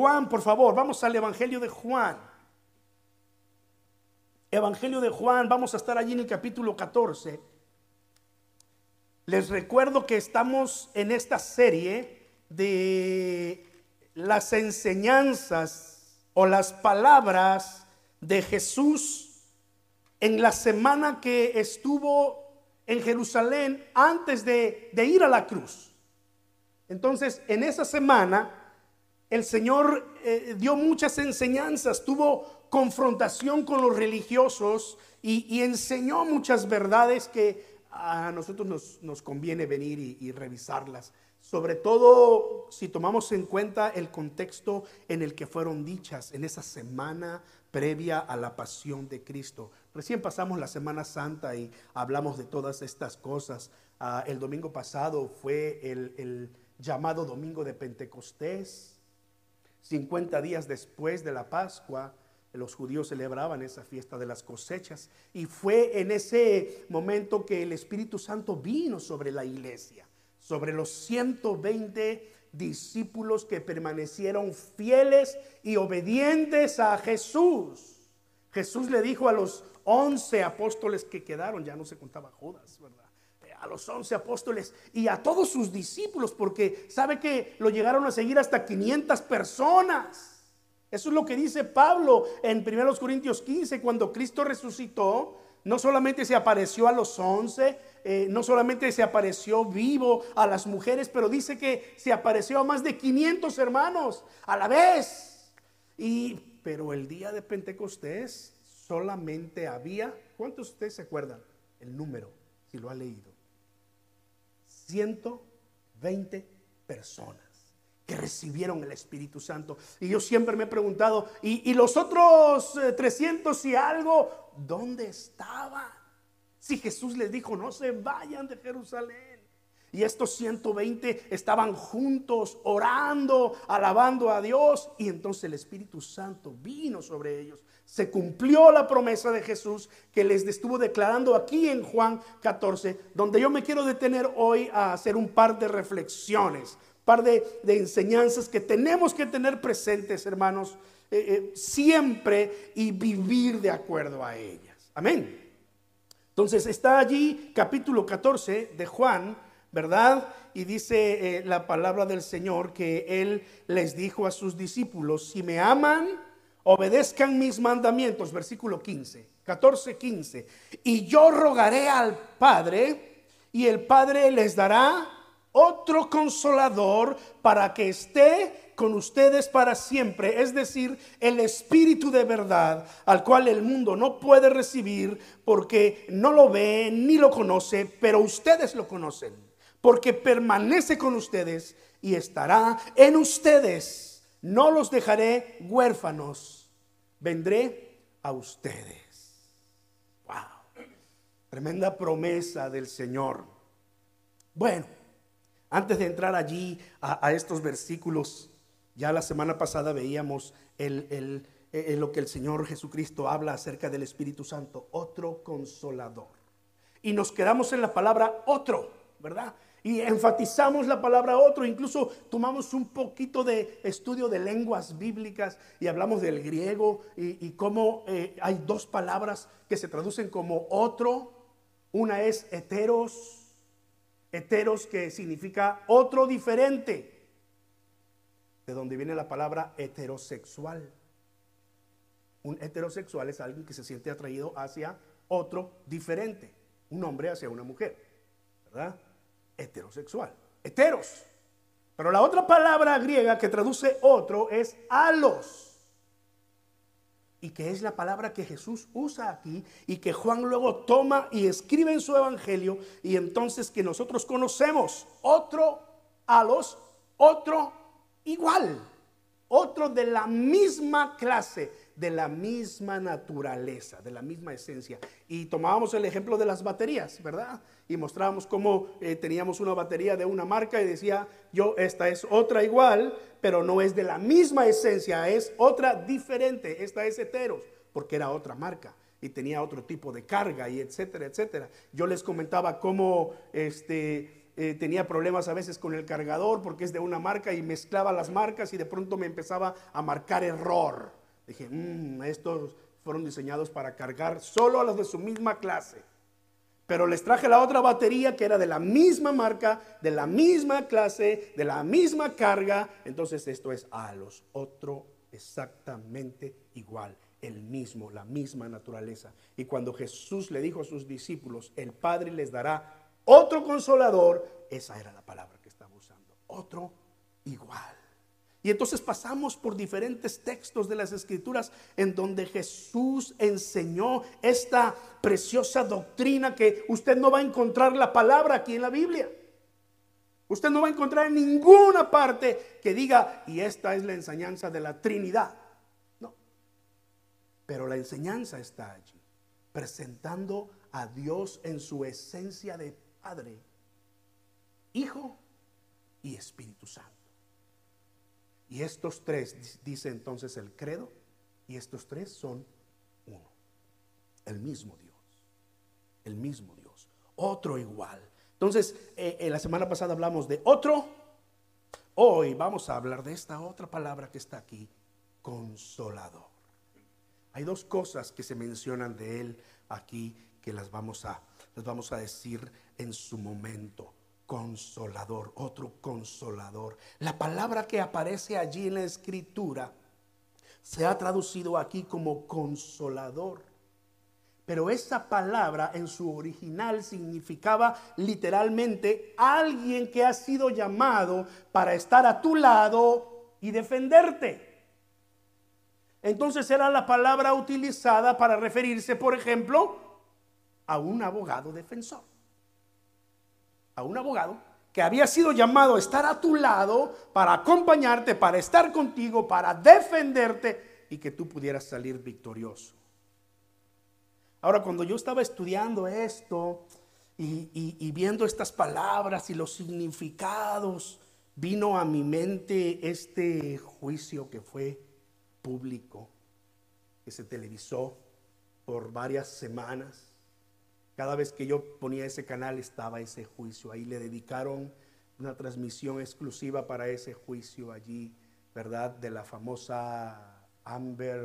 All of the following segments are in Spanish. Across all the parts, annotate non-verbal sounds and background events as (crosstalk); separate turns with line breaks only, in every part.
Juan, por favor, vamos al Evangelio de Juan. Evangelio de Juan, vamos a estar allí en el capítulo 14. Les recuerdo que estamos en esta serie de las enseñanzas o las palabras de Jesús en la semana que estuvo en Jerusalén antes de, ir a la cruz. Entonces, en esa semana, el Señor eh, dio muchas enseñanzas, tuvo confrontación con los religiosos y, enseñó muchas verdades que a nosotros nos, conviene venir y, revisarlas. Sobre todo si tomamos en cuenta el contexto en el que fueron dichas en esa semana previa a la pasión de Cristo. Recién pasamos la Semana Santa y hablamos de todas estas cosas. Ah, el domingo pasado fue el, el llamado Domingo de Pentecostés. 50 días después de la Pascua, los judíos celebraban esa fiesta de las cosechas y fue en ese momento que el Espíritu Santo vino sobre la iglesia, sobre los 120 discípulos que permanecieron fieles y obedientes a Jesús. Jesús le dijo a los 11 apóstoles que quedaron, ya no se contaba Judas, ¿verdad? A los 11 apóstoles y a todos sus discípulos, porque sabe que lo llegaron a seguir hasta 500 personas. Eso es lo que dice Pablo en 1 Corintios 15, cuando Cristo resucitó, no solamente se apareció a los once, eh, no solamente se apareció vivo a las mujeres, pero dice que se apareció a más de 500 hermanos a la vez. Y, pero el día de Pentecostés solamente había, ¿cuántos de ustedes se acuerdan? El número, si lo ha leído. 120 personas que recibieron el Espíritu Santo. Y yo siempre me he preguntado, ¿y, los otros 300 eh, y algo, dónde estaban? Si Jesús les dijo, no se vayan de Jerusalén. Y estos 120 estaban juntos, orando, alabando a Dios. Y entonces el Espíritu Santo vino sobre ellos. Se cumplió la promesa de Jesús que les estuvo declarando aquí en Juan 14, donde yo me quiero detener hoy a hacer un par de reflexiones par de, enseñanzas que tenemos que tener presentes, hermanos, eh, eh, siempre y vivir de acuerdo a ellas. Amén. Entonces está allí capítulo 14 de Juan, ¿verdad? Y dice eh, la palabra del Señor que Él les dijo a sus discípulos, si me aman, obedezcan mis mandamientos, versículo 15, 14, 15, y yo rogaré al Padre, y el Padre les dará otro consolador para que esté con ustedes para siempre, es decir, el Espíritu de verdad, al cual el mundo no puede recibir porque no lo ve ni lo conoce, pero ustedes lo conocen, porque permanece con ustedes y estará en ustedes. No los dejaré huérfanos, vendré a ustedes. Wow, tremenda promesa del Señor. Bueno. Antes de entrar allí a, estos versículos, ya la semana pasada veíamos el, lo que el Señor Jesucristo habla acerca del Espíritu Santo, otro consolador. Y nos quedamos en la palabra otro, ¿verdad? Y enfatizamos la palabra otro, incluso tomamos un poquito de estudio de lenguas bíblicas y hablamos del griego y, cómo eh, hay dos palabras que se traducen como otro. Una es heteros Heteros que significa otro diferente, de donde viene la palabra heterosexual. Un heterosexual es alguien que se siente atraído hacia otro diferente, un hombre hacia una mujer, ¿verdad? Heterosexual, heteros. Pero la otra palabra griega que traduce otro es alos y que es la palabra que Jesús usa aquí y que Juan luego toma y escribe en su evangelio y entonces que nosotros conocemos otro a los, otro igual, otro de la misma clase, de la misma naturaleza, de la misma esencia. Y tomábamos el ejemplo de las baterías, ¿verdad? Y mostrábamos cómo eh, teníamos una batería de una marca y decía, yo, esta es otra igual, pero no es de la misma esencia, es otra diferente, esta es heteros, porque era otra marca y tenía otro tipo de carga y etcétera, etcétera. Yo les comentaba cómo este, eh, tenía problemas a veces con el cargador porque es de una marca y mezclaba las marcas y de pronto me empezaba a marcar error. Dije, mmm, estos fueron diseñados para cargar solo a los de su misma clase. Pero les traje la otra batería que era de la misma marca, de la misma clase, de la misma carga. Entonces esto es a los otro exactamente igual, el mismo, la misma naturaleza. Y cuando Jesús le dijo a sus discípulos, el Padre les dará otro consolador, esa era la palabra que estaba usando, otro igual. Y entonces pasamos por diferentes textos de las escrituras en donde Jesús enseñó esta preciosa doctrina que usted no va a encontrar la palabra aquí en la Biblia. Usted no va a encontrar en ninguna parte que diga, y esta es la enseñanza de la Trinidad. No. Pero la enseñanza está allí, presentando a Dios en su esencia de Padre, Hijo y Espíritu Santo. Y estos tres, dice entonces el credo, y estos tres son uno. El mismo Dios. El mismo Dios. Otro igual. Entonces, en eh, eh, la semana pasada hablamos de otro. Hoy vamos a hablar de esta otra palabra que está aquí, consolador. Hay dos cosas que se mencionan de él aquí que las vamos a, las vamos a decir en su momento consolador, otro consolador. La palabra que aparece allí en la escritura se ha traducido aquí como consolador. Pero esa palabra en su original significaba literalmente alguien que ha sido llamado para estar a tu lado y defenderte. Entonces era la palabra utilizada para referirse, por ejemplo, a un abogado defensor a un abogado que había sido llamado a estar a tu lado para acompañarte, para estar contigo, para defenderte y que tú pudieras salir victorioso. Ahora, cuando yo estaba estudiando esto y, viendo estas palabras y los significados, vino a mi mente este juicio que fue público, que se televisó por varias semanas cada vez que yo ponía ese canal estaba ese juicio. Ahí le dedicaron una transmisión exclusiva para ese juicio allí, ¿verdad? De la famosa Amber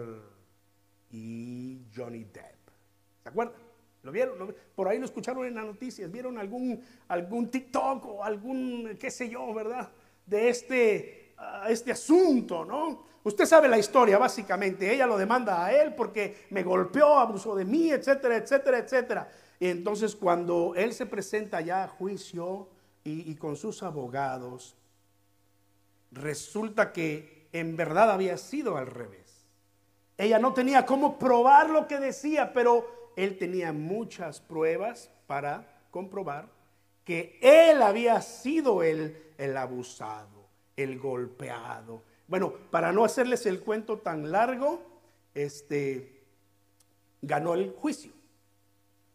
y Johnny Depp. ¿Se acuerdan? ¿Lo vieron? Por ahí lo escucharon en las noticias. ¿Vieron algún, algún TikTok o algún, qué sé yo, ¿verdad? De este, ah, este asunto, ¿no? Usted sabe la historia, básicamente. Ella lo demanda a él porque me golpeó, abusó de mí, etcétera, etcétera, etcétera. Y entonces cuando él se presenta ya a juicio y, con sus abogados, resulta que en verdad había sido al revés. Ella no tenía cómo probar lo que decía, pero él tenía muchas pruebas para comprobar que él había sido el, el abusado, el golpeado. Bueno, para no hacerles el cuento tan largo, este ganó el juicio.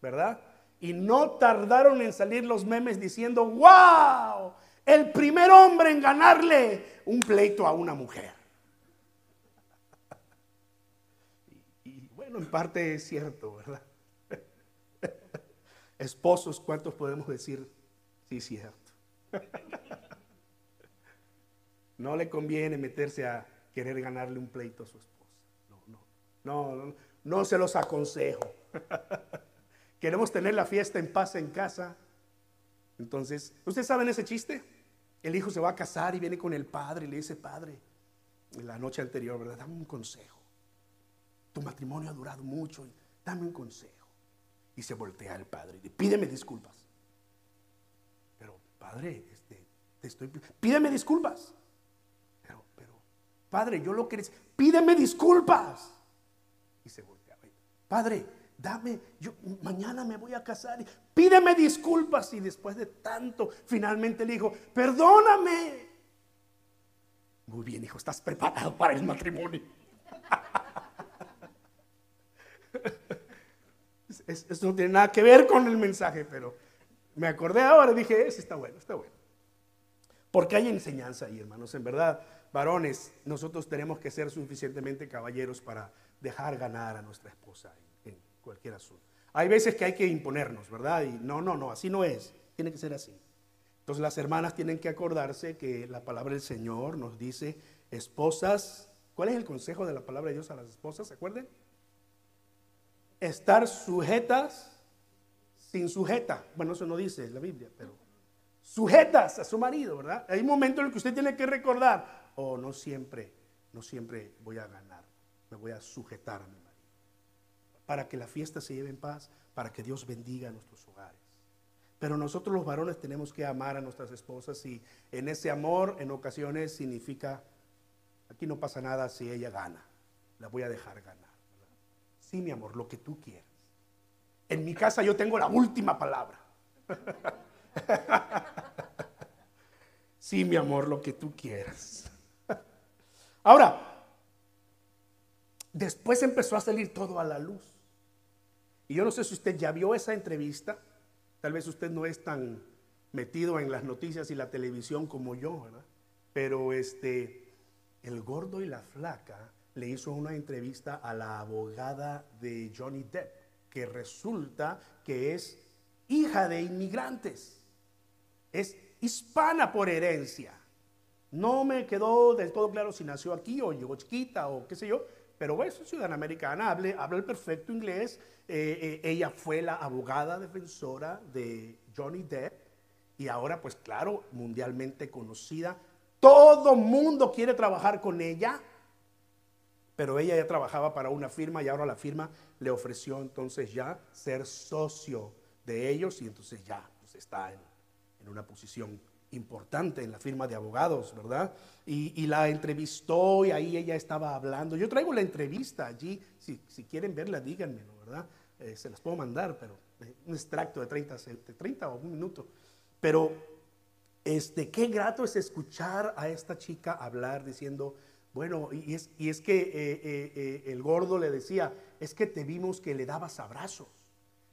¿Verdad? Y no tardaron en salir los memes diciendo, wow, el primer hombre en ganarle un pleito a una mujer. (laughs) Y, bueno, en parte es cierto, ¿verdad? (laughs) Esposos, ¿cuántos podemos decir? Sí, cierto. (laughs) No le conviene meterse a querer ganarle un pleito a su esposa. No, no, no, no, no se los aconsejo. Queremos tener la fiesta en paz en casa. Entonces, ¿ustedes saben ese chiste? El hijo se va a casar y viene con el padre y le dice, padre, la noche anterior, ¿verdad? Dame un consejo. Tu matrimonio ha durado mucho, dame un consejo. Y se voltea al padre y dice, pídeme disculpas. Pero, padre, este, te estoy, pídeme disculpas. Pero, pero, padre, yo lo que pídeme disculpas. Y se voltea, padre, dame, yo mañana me voy a casar, pídeme disculpas. Y después de tanto, finalmente le dijo, perdóname. Muy bien, hijo, estás preparado para el matrimonio. (laughs) Eso no tiene nada que ver con el mensaje, pero me acordé ahora, dije, ese está bueno, está bueno. Porque hay enseñanza ahí, hermanos. En verdad, varones, nosotros tenemos que ser suficientemente caballeros para dejar ganar a nuestra esposa cualquier asunto. Hay veces que hay que imponernos, ¿verdad? Y no, no, no, así no es. Tiene que ser así. Entonces las hermanas tienen que acordarse que la palabra del Señor nos dice, esposas, ¿cuál es el consejo de la palabra de Dios a las esposas? ¿Se acuerdan? Estar sujetas sin sujeta. Bueno, eso no dice la Biblia, pero sujetas a su marido, ¿verdad? Hay un momento en el que usted tiene que recordar, oh, no siempre, no siempre voy a ganar, me voy a sujetar a mi marido. Para que la fiesta se lleve en paz, para que Dios bendiga nuestros hogares. Pero nosotros los varones tenemos que amar a nuestras esposas y en ese amor en ocasiones significa, aquí no pasa nada si ella gana, la voy a dejar ganar. Sí, mi amor, lo que tú quieras. En mi casa yo tengo la última palabra. (laughs) Sí, mi amor, lo que tú quieras. Ahora, después empezó a salir todo a la luz. Y yo no sé si usted ya vio esa entrevista. Tal vez usted no es tan metido en las noticias y la televisión como yo, ¿verdad? Pero este, el gordo y la flaca le hizo una entrevista a la abogada de Johnny Depp, que resulta que es hija de inmigrantes. Es hispana por herencia. No me quedó del todo claro si nació aquí o llegó chiquita o qué sé yo, pero es ciudadana americana, habla, habla el perfecto inglés. Eh, eh, ella fue la abogada defensora de Johnny Depp y ahora, pues claro, mundialmente conocida. Todo mundo quiere trabajar con ella, pero ella ya trabajaba para una firma y ahora la firma le ofreció entonces ya ser socio de ellos y entonces ya pues, está en, en una posición importante en la firma de abogados, ¿verdad? Y, la entrevistó y ahí ella estaba hablando. Yo traigo la entrevista allí, si, quieren verla, díganmelo, ¿verdad? Eh, se las puedo mandar, pero eh, un extracto de 30, de 30 o un minuto. Pero este, qué grato es escuchar a esta chica hablar diciendo, bueno, y es, y es que eh, el gordo le decía, es que te vimos que le dabas abrazos.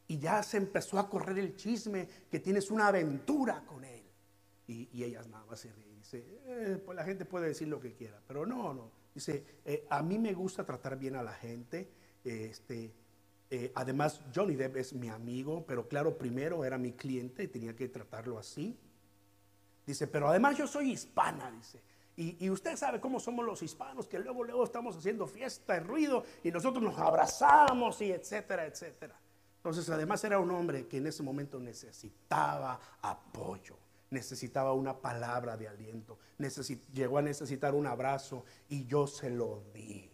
Y ya se empezó a correr el chisme que tienes una aventura con él. Y, y ella nada más se ríe. Dice, eh, pues la gente puede decir lo que quiera, pero no, no. Dice, eh, a mí me gusta tratar bien a la gente. Este, eh, además, Johnny Depp es mi amigo, pero claro, primero era mi cliente y tenía que tratarlo así. Dice, pero además yo soy hispana, dice. Y, y, usted sabe cómo somos los hispanos, que luego, luego estamos haciendo fiesta y ruido y nosotros nos abrazamos y etcétera, etcétera. Entonces, además era un hombre que en ese momento necesitaba apoyo, necesitaba una palabra de aliento, llegó a necesitar un abrazo y yo se lo di.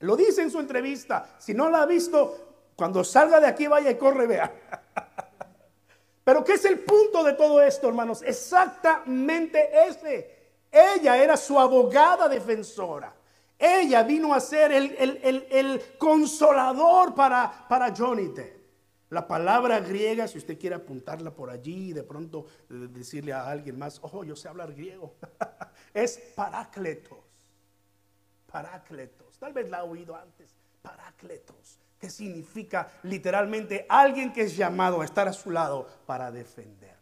Lo dice en su entrevista. Si no la ha visto, cuando salga de aquí vaya y corre, vea. (laughs) Pero ¿qué es el punto de todo esto, hermanos? Exactamente ese. Ella era su abogada defensora. Ella vino a ser el, consolador para, para Johnny Depp. La palabra griega, si usted quiere apuntarla por allí y de pronto eh, decirle a alguien más, oh, yo sé hablar griego, (laughs) es parácletos. Parácletos. Tal vez la ha oído antes. Parácletos. Que significa literalmente alguien que es llamado a estar a su lado para defenderlo.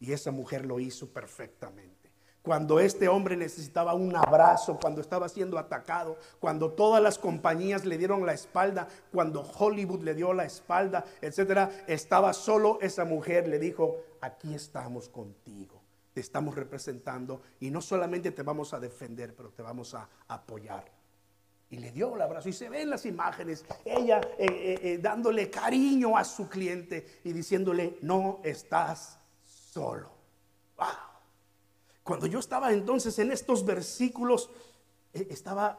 Y esa mujer lo hizo perfectamente cuando este hombre necesitaba un abrazo, cuando estaba siendo atacado, cuando todas las compañías le dieron la espalda, cuando Hollywood le dio la espalda, etcétera, estaba solo esa mujer, le dijo, aquí estamos contigo, te estamos representando y no solamente te vamos a defender, pero te vamos a apoyar. Y le dio el abrazo y se ven las imágenes, ella eh, eh, eh, dándole cariño a su cliente y diciéndole, no estás solo. ¡Wow! Cuando yo estaba entonces en estos versículos, eh, estaba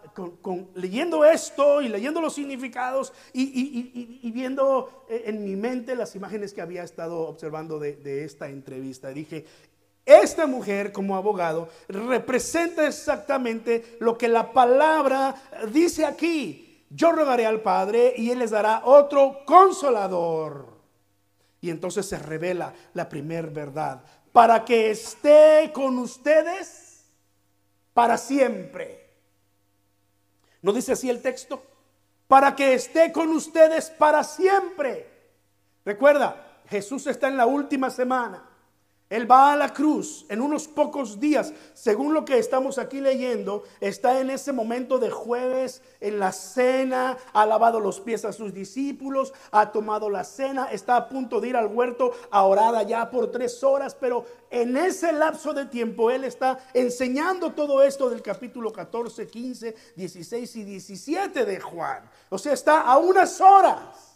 leyendo esto y leyendo los significados y, viendo eh, en mi mente las imágenes que había estado observando de, esta entrevista. dije, esta mujer como abogado representa exactamente lo que la palabra dice aquí. Yo rogaré al Padre y Él les dará otro consolador. Y entonces se revela la primer verdad para que esté con ustedes para siempre. ¿No dice así el texto? Para que esté con ustedes para siempre. Recuerda, Jesús está en la última semana. Él va a la cruz en unos pocos días. Según lo que estamos aquí leyendo, está en ese momento de jueves en la cena, ha lavado los pies a sus discípulos, ha tomado la cena, está a punto de ir al huerto a orar allá por tres horas, pero en ese lapso de tiempo Él está enseñando todo esto del capítulo 14, 15, 16 y 17 de Juan. O sea, está a unas horas.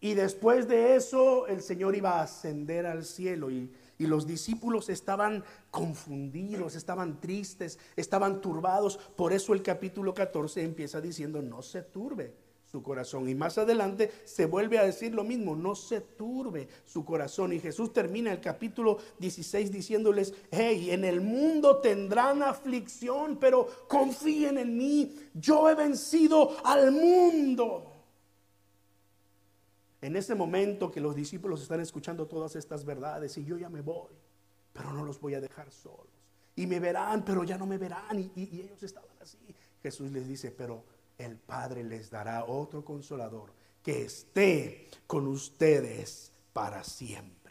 Y después de eso el Señor iba a ascender al cielo y y los discípulos estaban confundidos, estaban tristes, estaban turbados. Por eso el capítulo 14 empieza diciendo, no se turbe su corazón. Y más adelante se vuelve a decir lo mismo, no se turbe su corazón. Y Jesús termina el capítulo 16 diciéndoles, hey, en el mundo tendrán aflicción, pero confíen en mí, yo he vencido al mundo. En ese momento que los discípulos están escuchando todas estas verdades y yo ya me voy, pero no los voy a dejar solos. Y me verán, pero ya no me verán. Y, ellos estaban así. Jesús les dice, pero el Padre les dará otro consolador que esté con ustedes para siempre.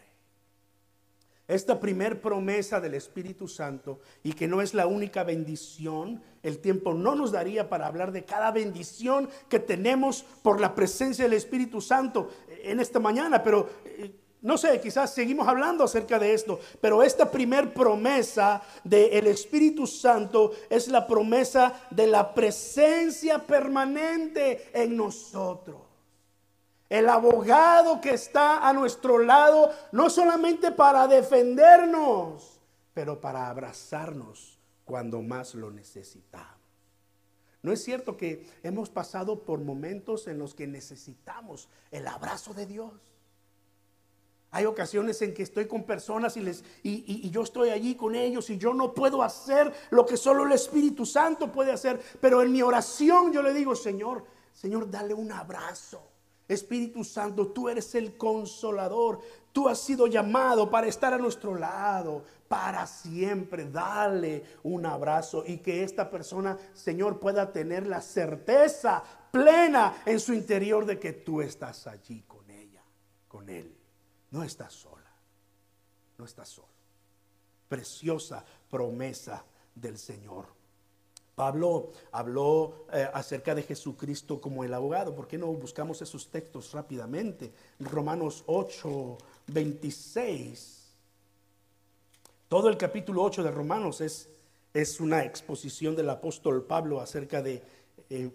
Esta primer promesa del Espíritu Santo y que no es la única bendición, el tiempo no nos daría para hablar de cada bendición que tenemos por la presencia del Espíritu Santo en esta mañana, pero eh, no sé, quizás seguimos hablando acerca de esto, pero esta primer promesa del Espíritu Santo es la promesa de la presencia permanente en nosotros el abogado que está a nuestro lado, no solamente para defendernos, pero para abrazarnos cuando más lo necesitamos. ¿No es cierto que hemos pasado por momentos en los que necesitamos el abrazo de Dios? Hay ocasiones en que estoy con personas y, les, y, y, yo estoy allí con ellos y yo no puedo hacer lo que solo el Espíritu Santo puede hacer, pero en mi oración yo le digo, Señor, Señor, dale un abrazo. Espíritu Santo, tú eres el consolador. Tú has sido llamado para estar a nuestro lado para siempre. Dale un abrazo y que esta persona, Señor, pueda tener la certeza plena en su interior de que tú estás allí con ella, con él. No estás sola, no estás solo. Preciosa promesa del Señor. Pablo habló eh, acerca de Jesucristo como el abogado. ¿Por qué no buscamos esos textos rápidamente? Romanos 8, 26. Todo el capítulo 8 de Romanos es, es una exposición del apóstol Pablo acerca de eh,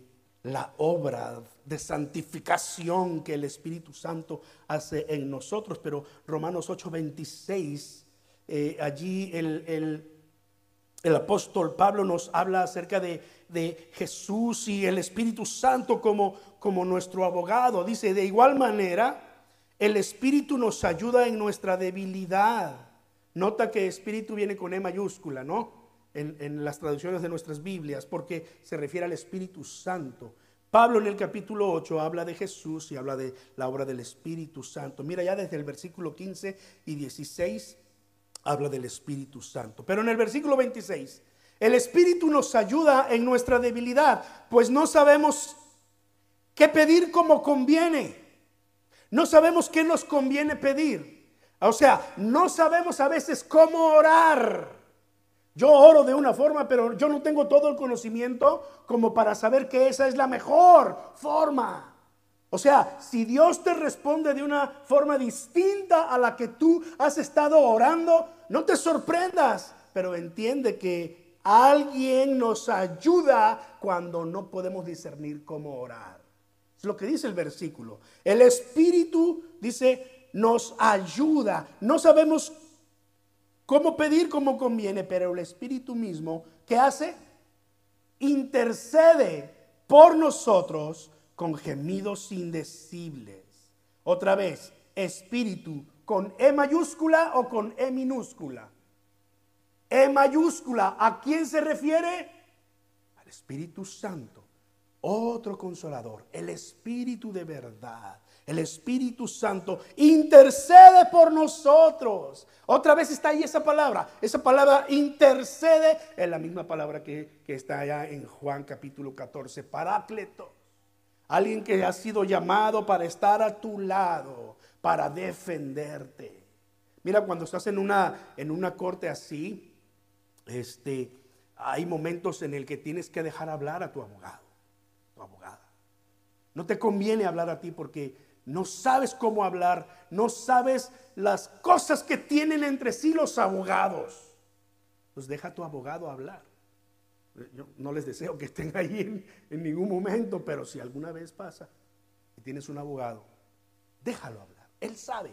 la obra de santificación que el Espíritu Santo hace en nosotros. Pero Romanos 8, 26, eh, allí el el apóstol Pablo nos habla acerca de, Jesús y el Espíritu Santo como, como nuestro abogado. Dice, de igual manera, el Espíritu nos ayuda en nuestra debilidad. Nota que Espíritu viene con E mayúscula, ¿no? En, en, las traducciones de nuestras Biblias, porque se refiere al Espíritu Santo. Pablo en el capítulo 8 habla de Jesús y habla de la obra del Espíritu Santo. Mira ya desde el versículo 15 y 16 habla del Espíritu Santo. Pero en el versículo 26, el Espíritu nos ayuda en nuestra debilidad, pues no sabemos qué pedir como conviene. No sabemos qué nos conviene pedir. O sea, no sabemos a veces cómo orar. Yo oro de una forma, pero yo no tengo todo el conocimiento como para saber que esa es la mejor forma. O sea, si Dios te responde de una forma distinta a la que tú has estado orando, no te sorprendas, pero entiende que alguien nos ayuda cuando no podemos discernir cómo orar. Es lo que dice el versículo. El Espíritu dice, nos ayuda. No sabemos cómo pedir como conviene, pero el Espíritu mismo, ¿qué hace? Intercede por nosotros con gemidos indecibles. Otra vez, Espíritu ¿Con E mayúscula o con E minúscula? E mayúscula, ¿a quién se refiere? Al Espíritu Santo, otro consolador, el Espíritu de verdad. El Espíritu Santo intercede por nosotros. Otra vez está ahí esa palabra. Esa palabra intercede es la misma palabra que, que está allá en Juan capítulo 14, parácleto. Alguien que ha sido llamado para estar a tu lado, para defenderte. Mira, cuando estás en una, en una corte así, este, hay momentos en el que tienes que dejar hablar a tu abogado, tu abogada. No te conviene hablar a ti porque no sabes cómo hablar, no sabes las cosas que tienen entre sí los abogados. Pues deja a tu abogado hablar. Yo no les deseo que estén ahí en, en ningún momento, pero si alguna vez pasa y tienes un abogado, déjalo hablar. Él sabe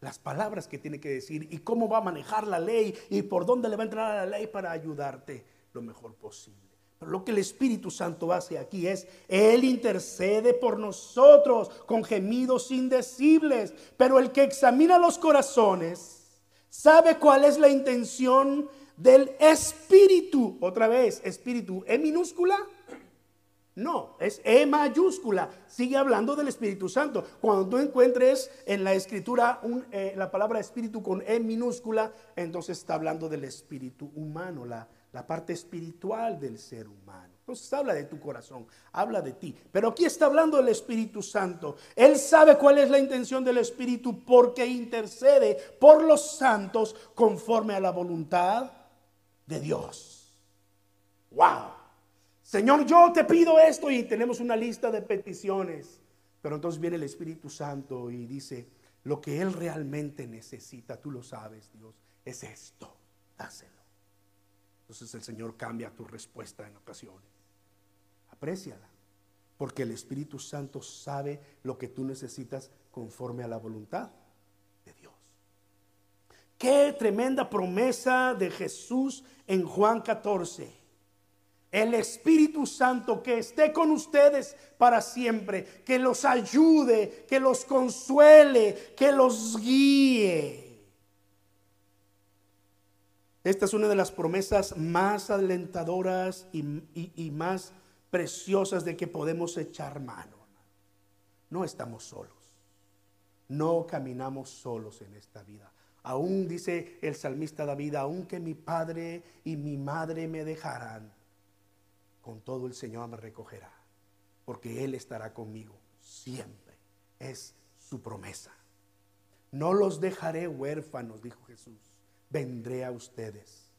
las palabras que tiene que decir y cómo va a manejar la ley y por dónde le va a entrar a la ley para ayudarte lo mejor posible. Pero lo que el Espíritu Santo hace aquí es, Él intercede por nosotros con gemidos indecibles, pero el que examina los corazones sabe cuál es la intención del Espíritu. Otra vez, Espíritu en minúscula no, es E mayúscula. Sigue hablando del Espíritu Santo. Cuando tú encuentres en la escritura eh, la palabra espíritu con E minúscula, entonces está hablando del espíritu humano, la, parte espiritual del ser humano. Entonces habla de tu corazón, habla de ti. Pero aquí está hablando del Espíritu Santo. Él sabe cuál es la intención del Espíritu porque intercede por los santos conforme a la voluntad de Dios. ¡Wow! Señor, yo te pido esto y tenemos una lista de peticiones. Pero entonces viene el Espíritu Santo y dice, lo que Él realmente necesita, tú lo sabes, Dios, es esto, dáselo. Entonces el Señor cambia tu respuesta en ocasiones. Apréciala, porque el Espíritu Santo sabe lo que tú necesitas conforme a la voluntad de Dios. Qué tremenda promesa de Jesús en Juan 14 el Espíritu Santo que esté con ustedes para siempre, que los ayude, que los consuele, que los guíe. Esta es una de las promesas más alentadoras y, más preciosas de que podemos echar mano. No estamos solos, no caminamos solos en esta vida. Aún dice el salmista David, aunque mi padre y mi madre me dejaran, con todo el Señor me recogerá, porque Él estará conmigo siempre. Es su promesa. No los dejaré huérfanos, dijo Jesús. Vendré a ustedes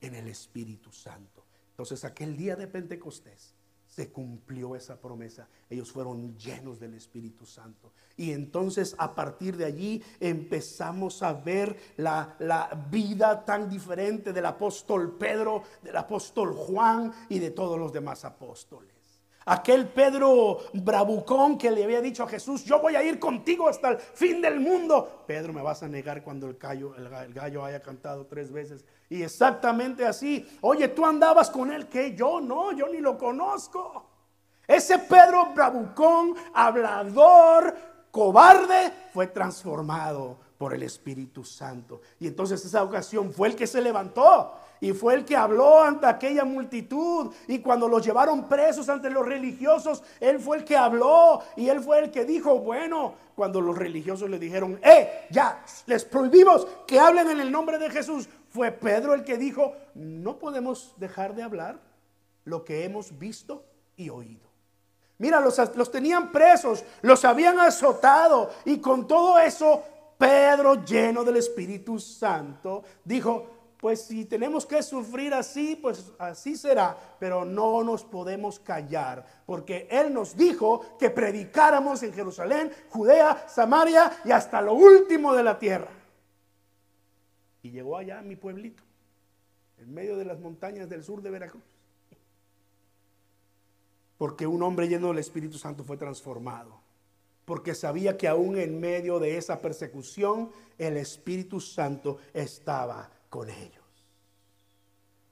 en el Espíritu Santo. Entonces aquel día de Pentecostés se cumplió esa promesa. Ellos fueron llenos del Espíritu Santo. Y entonces a partir de allí empezamos a ver la, la, vida tan diferente del apóstol Pedro, del apóstol Juan y de todos los demás apóstoles. Aquel Pedro bravucón que le había dicho a Jesús, yo voy a ir contigo hasta el fin del mundo. Pedro, me vas a negar cuando el gallo, haya cantado tres veces. Y exactamente así, oye, tú andabas con él, que yo no, yo ni lo conozco. Ese Pedro bravucón, hablador, cobarde, fue transformado por el Espíritu Santo. Y entonces esa ocasión fue el que se levantó y fue el que habló ante aquella multitud. Y cuando los llevaron presos ante los religiosos, él fue el que habló y él fue el que dijo, bueno, cuando los religiosos le dijeron, eh, ya, les prohibimos que hablen en el nombre de Jesús, fue Pedro el que dijo, no podemos dejar de hablar lo que hemos visto y oído. Mira, los, los tenían presos, los habían azotado y con todo eso, Pedro, lleno del Espíritu Santo, dijo, pues si tenemos que sufrir así, pues así será, pero no nos podemos callar, porque Él nos dijo que predicáramos en Jerusalén, Judea, Samaria y hasta lo último de la tierra. Y llegó allá a mi pueblito, en medio de las montañas del sur de Veracruz, porque un hombre lleno del Espíritu Santo fue transformado, porque sabía que aún en medio de esa persecución, el Espíritu Santo estaba con ellos.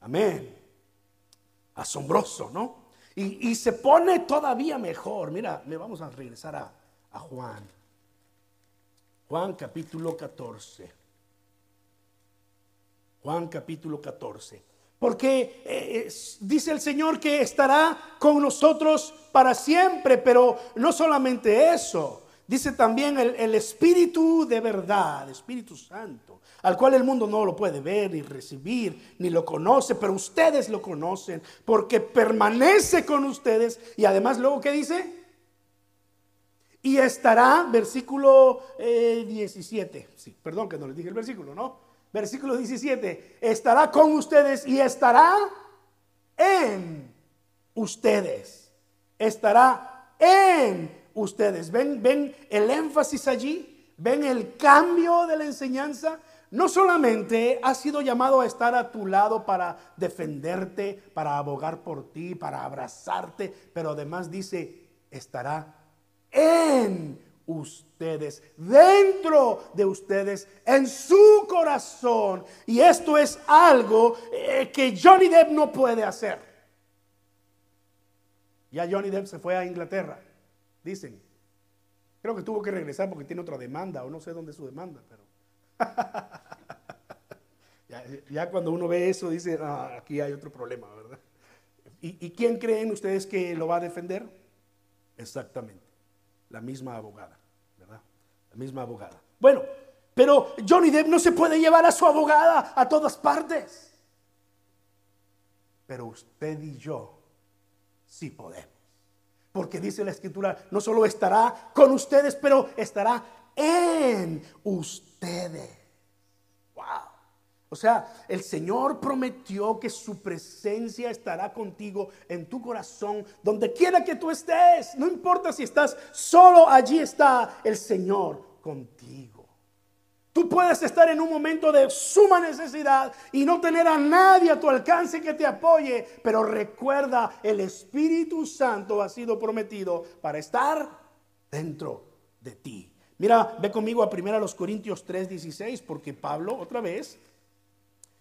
Amén. Asombroso, ¿no? Y, se pone todavía mejor. Mira, le vamos a regresar a, Juan. Juan capítulo 14. Juan capítulo 14. Porque eh, dice el Señor que estará con nosotros para siempre, pero no solamente eso. Dice también el, Espíritu de verdad, Espíritu Santo, al cual el mundo no lo puede ver ni recibir, ni lo conoce, pero ustedes lo conocen, porque permanece con ustedes. Y además luego, ¿qué dice? Y estará, versículo 17, eh, sí, perdón que no les dije el versículo, ¿no? Versículo 17, estará con ustedes y estará en ustedes. Estará en ustedes. ¿Ven, ven el énfasis allí? ¿Ven el cambio de la enseñanza? No solamente has sido llamado a estar a tu lado para defenderte, para abogar por ti, para abrazarte, pero además dice, estará en ustedes, dentro de ustedes, en su corazón. Y esto es algo eh, que Johnny Depp no puede hacer. Ya Johnny Depp se fue a Inglaterra, dicen. Creo que tuvo que regresar porque tiene otra demanda, o no sé dónde es su demanda, pero (laughs) ya, cuando uno ve eso dice, ah, aquí hay otro problema, ¿verdad? ¿Y, ¿Y quién creen ustedes que lo va a defender? Exactamente, la misma abogada, ¿verdad? La misma abogada. Bueno, pero Johnny Depp no se puede llevar a su abogada a todas partes. Pero usted y yo sí podemos. Porque dice la escritura, no solo estará con ustedes, pero estará en ustedes. Wow. O sea, el Señor prometió que su presencia estará contigo en tu corazón, donde quiera que tú estés. No importa si estás solo, allí está el Señor contigo. Tú puedes estar en un momento de suma necesidad y no tener a nadie a tu alcance que te apoye, pero recuerda, el Espíritu Santo ha sido prometido para estar dentro de ti. Mira, ve conmigo a 1 Corintios 3:16, porque Pablo, otra vez,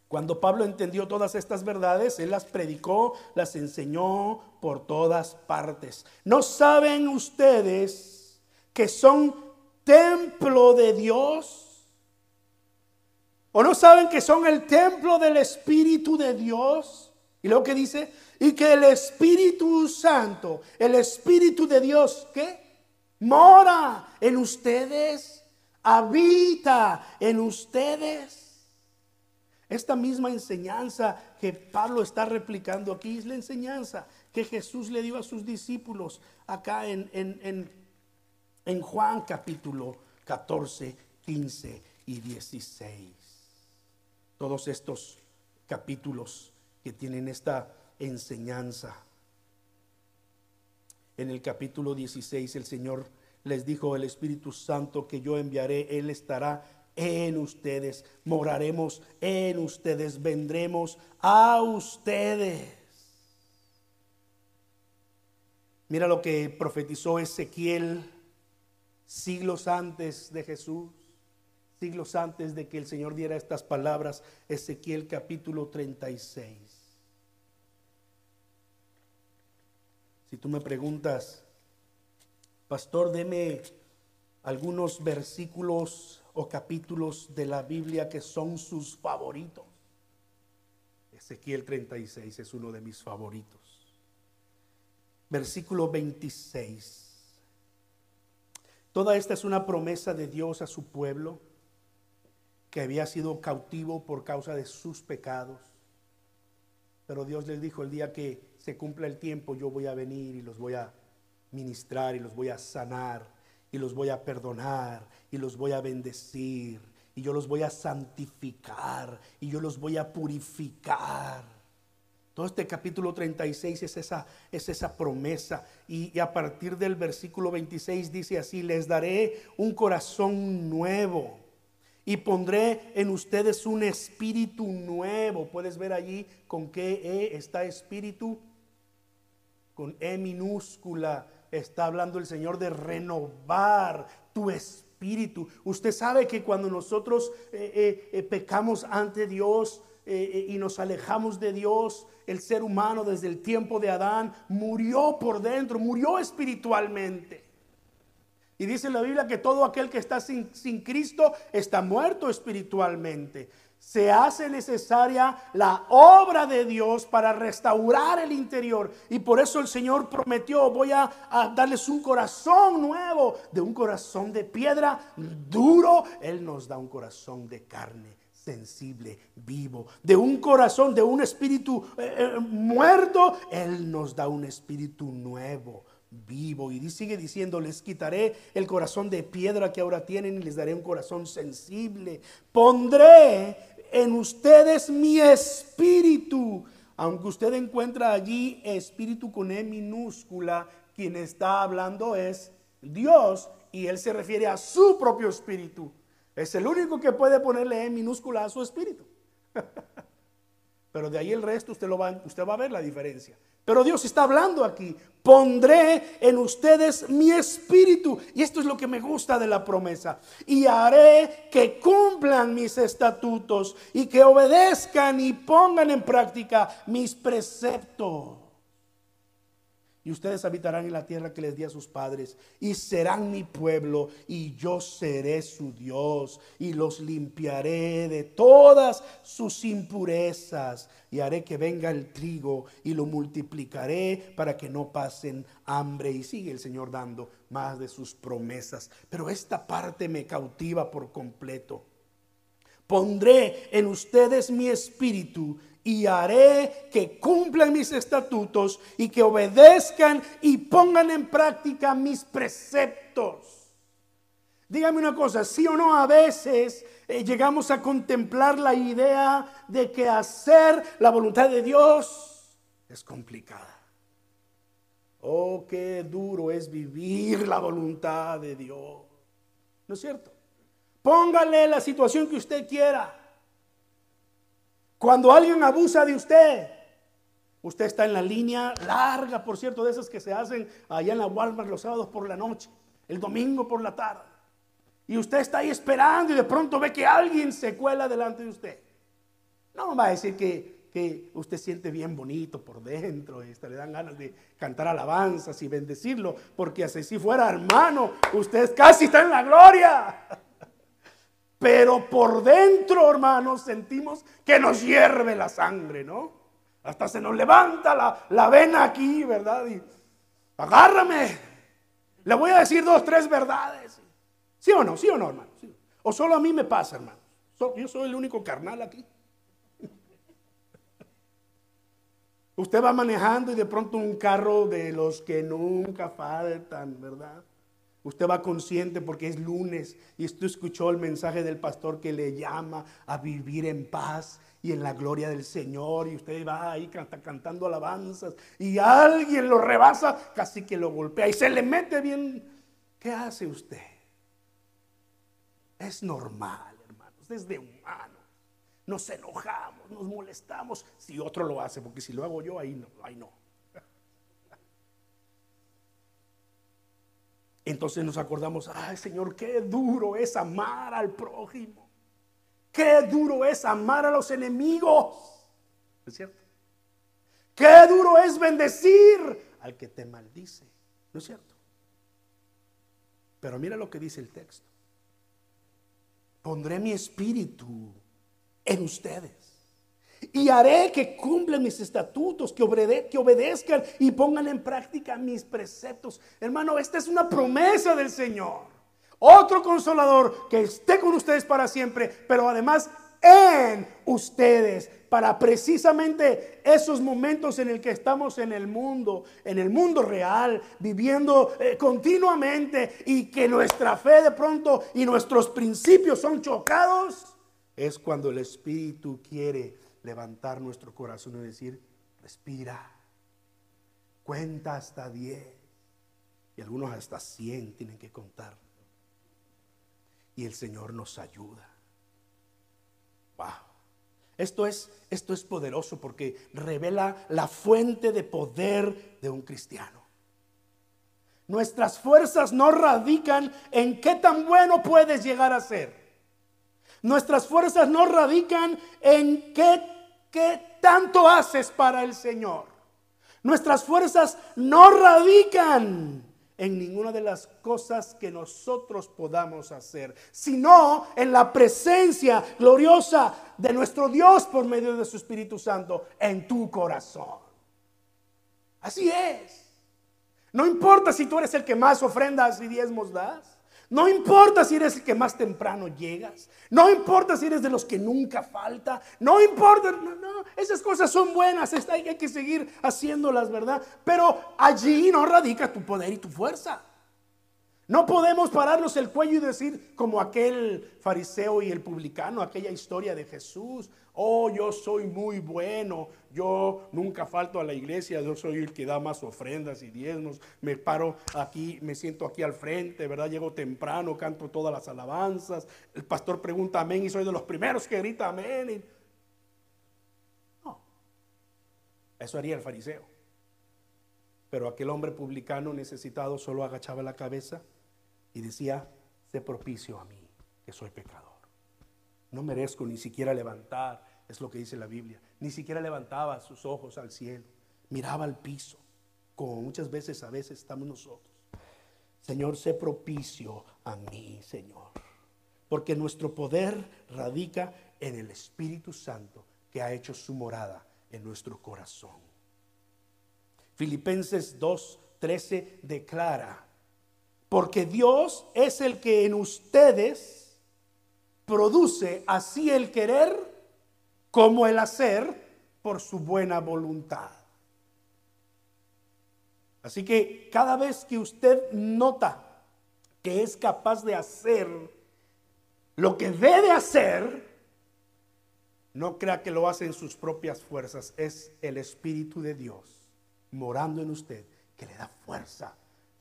cuando Pablo entendió todas estas verdades, él las predicó, las enseñó por todas partes. ¿No saben ustedes que son templo de Dios? ¿O no saben que son el templo del Espíritu de Dios? Y luego que dice, y que el Espíritu Santo, el Espíritu de Dios, ¿qué? mora en ustedes, habita en ustedes. Esta misma enseñanza que Pablo está replicando aquí es la enseñanza que Jesús le dio a sus discípulos acá en, en, en, Juan capítulo 14, 15 y 16. Todos estos capítulos que tienen esta enseñanza. En el capítulo 16 el Señor les dijo, el Espíritu Santo que yo enviaré, Él estará en ustedes, moraremos en ustedes, vendremos a ustedes. Mira lo que profetizó Ezequiel siglos antes de Jesús, siglos antes de que el Señor diera estas palabras, Ezequiel capítulo 36. Si tú me preguntas, pastor, deme algunos versículos o capítulos de la Biblia que son sus favoritos. Ezequiel 36 es uno de mis favoritos. Versículo 26. Toda esta es una promesa de Dios a su pueblo que había sido cautivo por causa de sus pecados. Pero Dios les dijo el día que se cumpla el tiempo, yo voy a venir y los voy a ministrar y los voy a sanar y los voy a perdonar y los voy a bendecir y yo los voy a santificar y yo los voy a purificar. Todo este capítulo 36 es esa, es esa promesa. Y, y, a partir del versículo 26 dice así, les daré un corazón nuevo y pondré en ustedes un espíritu nuevo. Puedes ver allí con qué E está espíritu. Con E minúscula está hablando el Señor de renovar tu espíritu. Usted sabe que cuando nosotros eh, eh, eh, pecamos ante Dios y nos alejamos de Dios, el ser humano desde el tiempo de Adán murió por dentro, murió espiritualmente. Y dice la Biblia que todo aquel que está sin, Cristo está muerto espiritualmente. Se hace necesaria la obra de Dios para restaurar el interior. Y por eso el Señor prometió, voy a, darles un corazón nuevo, de un corazón de piedra duro. Él nos da un corazón de carne sensible, vivo, de un corazón, de un espíritu eh, eh, muerto, Él nos da un espíritu nuevo vivo. Y sigue diciendo, les quitaré el corazón de piedra que ahora tienen y les daré un corazón sensible. Pondré en ustedes mi espíritu. Aunque usted encuentra allí espíritu con E minúscula, quien está hablando es Dios y él se refiere a su propio espíritu. Es el único que puede ponerle E minúscula a su espíritu. (laughs) Pero de ahí el resto usted, lo va, usted va a ver la diferencia. Pero Dios está hablando aquí. Pondré en ustedes mi espíritu. Y esto es lo que me gusta de la promesa. Y haré que cumplan mis estatutos y que obedezcan y pongan en práctica mis preceptos y ustedes habitarán en la tierra que les di a sus padres, y serán mi pueblo, y yo seré su Dios, y los limpiaré de todas sus impurezas, y haré que venga el trigo, y lo multiplicaré para que no pasen hambre. Y sigue el Señor dando más de sus promesas. Pero esta parte me cautiva por completo. Pondré en ustedes mi espíritu y haré que cumplan mis estatutos y que obedezcan y pongan en práctica mis preceptos. Dígame una cosa, sí o no a veces eh, llegamos a contemplar la idea de que hacer la voluntad de Dios es complicada. Oh, qué duro es vivir la voluntad de Dios. ¿No es cierto? Póngale la situación que usted quiera. Cuando alguien abusa de usted, usted está en la línea larga, por cierto, de esas que se hacen allá en la Walmart los sábados por la noche, el domingo por la tarde. Y usted está ahí esperando y de pronto ve que alguien se cuela delante de usted. No va a decir que, que usted siente bien bonito por dentro, y le dan ganas de cantar alabanzas y bendecirlo, porque así si fuera hermano, usted casi está en la gloria. Pero por dentro, hermanos, sentimos que nos hierve la sangre, ¿no? Hasta se nos levanta la, vena aquí, ¿verdad? Y agárrame. Le voy a decir dos, tres verdades. ¿Sí o no? ¿Sí o no, hermano? O solo a mí me pasa, hermano. Yo soy el único carnal aquí. Usted va manejando y de pronto un carro de los que nunca faltan, ¿verdad? Usted va consciente porque es lunes y usted escuchó el mensaje del pastor que le llama a vivir en paz y en la gloria del Señor y usted va ahí cantando alabanzas y alguien lo rebasa, casi que lo golpea y se le mete bien. ¿Qué hace usted? Es normal, hermanos, desde humano. Nos enojamos, nos molestamos si otro lo hace, porque si lo hago yo, ahí no, ahí no. Entonces nos acordamos, ay Señor, qué duro es amar al prójimo. Qué duro es amar a los enemigos. ¿Es cierto? Qué duro es bendecir al que te maldice. ¿No es cierto? Pero mira lo que dice el texto. Pondré mi espíritu en ustedes y haré que cumplan mis estatutos, que, obedezcan y pongan en práctica mis preceptos. Hermano, esta es una promesa del Señor. Otro consolador que esté con ustedes para siempre, pero además en ustedes, para precisamente esos momentos en el que estamos en el mundo, en el mundo real, viviendo eh, continuamente y que nuestra fe de pronto y nuestros principios son chocados, es cuando el Espíritu quiere levantar nuestro corazón y decir, respira, cuenta hasta 10. Y algunos hasta 100 tienen que contar. Y el Señor nos ayuda. Wow. Esto es, esto es poderoso porque revela la fuente de poder de un cristiano. Nuestras fuerzas no radican en qué tan bueno puedes llegar a ser. Nuestras fuerzas no radican en qué ¿Qué tanto haces para el Señor? Nuestras fuerzas no radican en ninguna de las cosas que nosotros podamos hacer, sino en la presencia gloriosa de nuestro Dios por medio de su Espíritu Santo en tu corazón. Así es. No importa si tú eres el que más ofrendas y diezmos das. No importa si eres el que más temprano llegas. No importa si eres de los que nunca falta. No importa. No, no. Esas cosas son buenas. Hay que seguir haciéndolas, ¿verdad? Pero allí no radica tu poder y tu fuerza. No podemos pararnos el cuello y decir como aquel fariseo y el publicano, aquella historia de Jesús, oh, yo soy muy bueno, yo nunca falto a la iglesia, yo soy el que da más ofrendas y diezmos, me paro aquí, me siento aquí al frente, ¿verdad? Llego temprano, canto todas las alabanzas, el pastor pregunta amén y soy de los primeros que grita amén. No, eso haría el fariseo. Pero aquel hombre publicano necesitado solo agachaba la cabeza y decía, sé propicio a mí, que soy pecador. No merezco ni siquiera levantar, es lo que dice la Biblia, ni siquiera levantaba sus ojos al cielo, miraba al piso, como muchas veces a veces estamos nosotros. Señor, sé propicio a mí, Señor, porque nuestro poder radica en el Espíritu Santo que ha hecho su morada en nuestro corazón. Filipenses 2:13 declara, porque Dios es el que en ustedes produce así el querer como el hacer por su buena voluntad. Así que cada vez que usted nota que es capaz de hacer lo que debe hacer, no crea que lo hace en sus propias fuerzas, es el Espíritu de Dios morando en usted que le da fuerza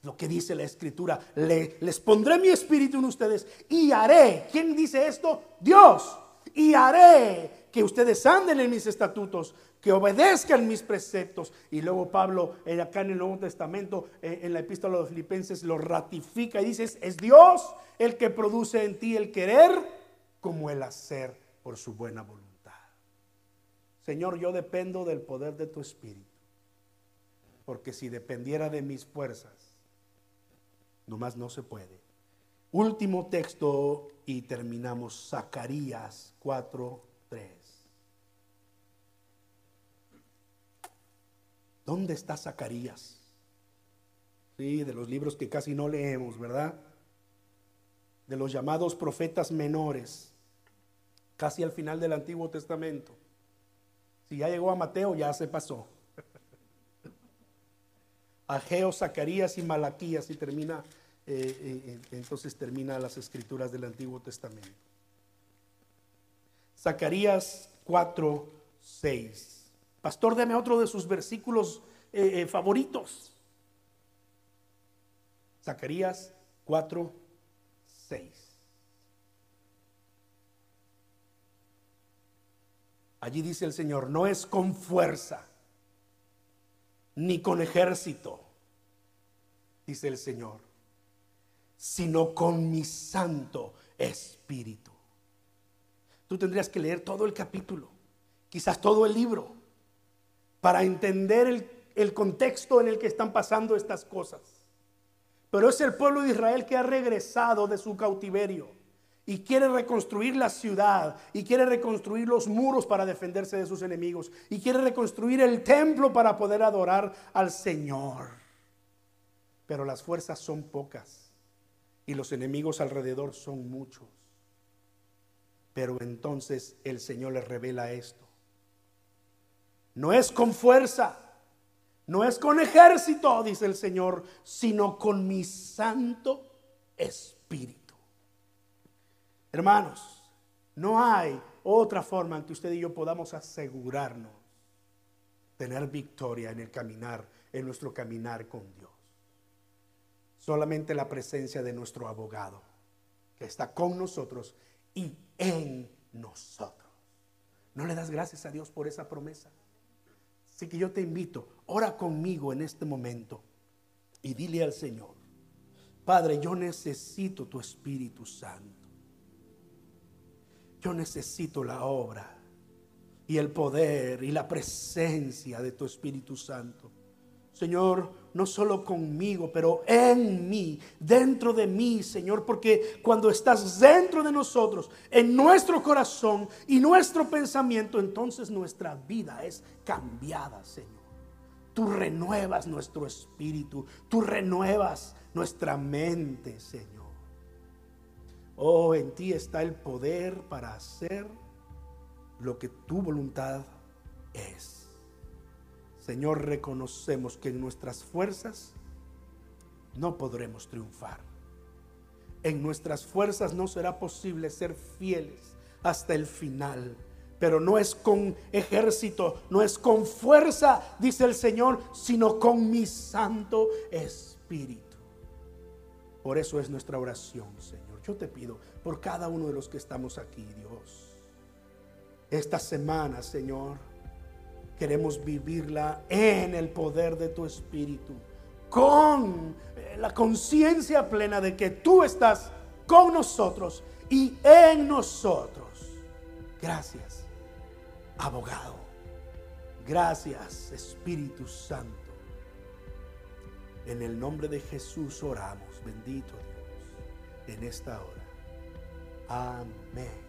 lo que dice la escritura, le, les pondré mi espíritu en ustedes y haré. ¿Quién dice esto? Dios. Y haré que ustedes anden en mis estatutos, que obedezcan mis preceptos. Y luego Pablo, acá en el Nuevo Testamento, eh, en la epístola de los Filipenses, lo ratifica y dice, es Dios el que produce en ti el querer como el hacer por su buena voluntad. Señor, yo dependo del poder de tu espíritu, porque si dependiera de mis fuerzas, Nomás no se puede. Último texto y terminamos. Zacarías 4, 3. ¿Dónde está Zacarías? Sí, de los libros que casi no leemos, ¿verdad? De los llamados profetas menores, casi al final del Antiguo Testamento. Si ya llegó a Mateo, ya se pasó. (laughs) Ageo, Zacarías y Malaquías y termina, eh, eh, entonces termina las escrituras del Antiguo Testamento. Zacarías 4, 6. Pastor, deme otro de sus versículos eh, favoritos. Zacarías 4, 6. Allí dice el Señor, no es con fuerza ni con ejército, dice el Señor, sino con mi santo espíritu. Tú tendrías que leer todo el capítulo, quizás todo el libro, para entender el, el contexto en el que están pasando estas cosas. Pero es el pueblo de Israel que ha regresado de su cautiverio y quiere reconstruir la ciudad y quiere reconstruir los muros para defenderse de sus enemigos y quiere reconstruir el templo para poder adorar al Señor. Pero las fuerzas son pocas y los enemigos alrededor son muchos. Pero entonces el Señor les revela esto. No es con fuerza, no es con ejército, dice el Señor, sino con mi santo espíritu. Hermanos, no hay otra forma en que usted y yo podamos asegurarnos tener victoria en el caminar, en nuestro caminar con Dios. Solamente la presencia de nuestro abogado, que está con nosotros y en nosotros. ¿No le das gracias a Dios por esa promesa? Así que yo te invito, ora conmigo en este momento y dile al Señor, Padre, yo necesito tu Espíritu Santo. Yo necesito la obra y el poder y la presencia de tu Espíritu Santo. Señor, no solo conmigo, pero en mí, dentro de mí, Señor, porque cuando estás dentro de nosotros, en nuestro corazón y nuestro pensamiento, entonces nuestra vida es cambiada, Señor. Tú renuevas nuestro espíritu, tú renuevas nuestra mente, Señor. Oh, en ti está el poder para hacer lo que tu voluntad es. Señor, reconocemos que en nuestras fuerzas no podremos triunfar. En nuestras fuerzas no será posible ser fieles hasta el final. Pero no es con ejército, no es con fuerza, dice el Señor, sino con mi Santo Espíritu. Por eso es nuestra oración, Señor. Yo te pido por cada uno de los que estamos aquí, Dios. Esta semana, Señor, queremos vivirla en el poder de tu Espíritu, con eh, la conciencia plena de que tú estás con nosotros y en nosotros. Gracias, abogado. Gracias, Espíritu Santo. En el nombre de Jesús oramos, bendito Dios, en esta hora. Amén.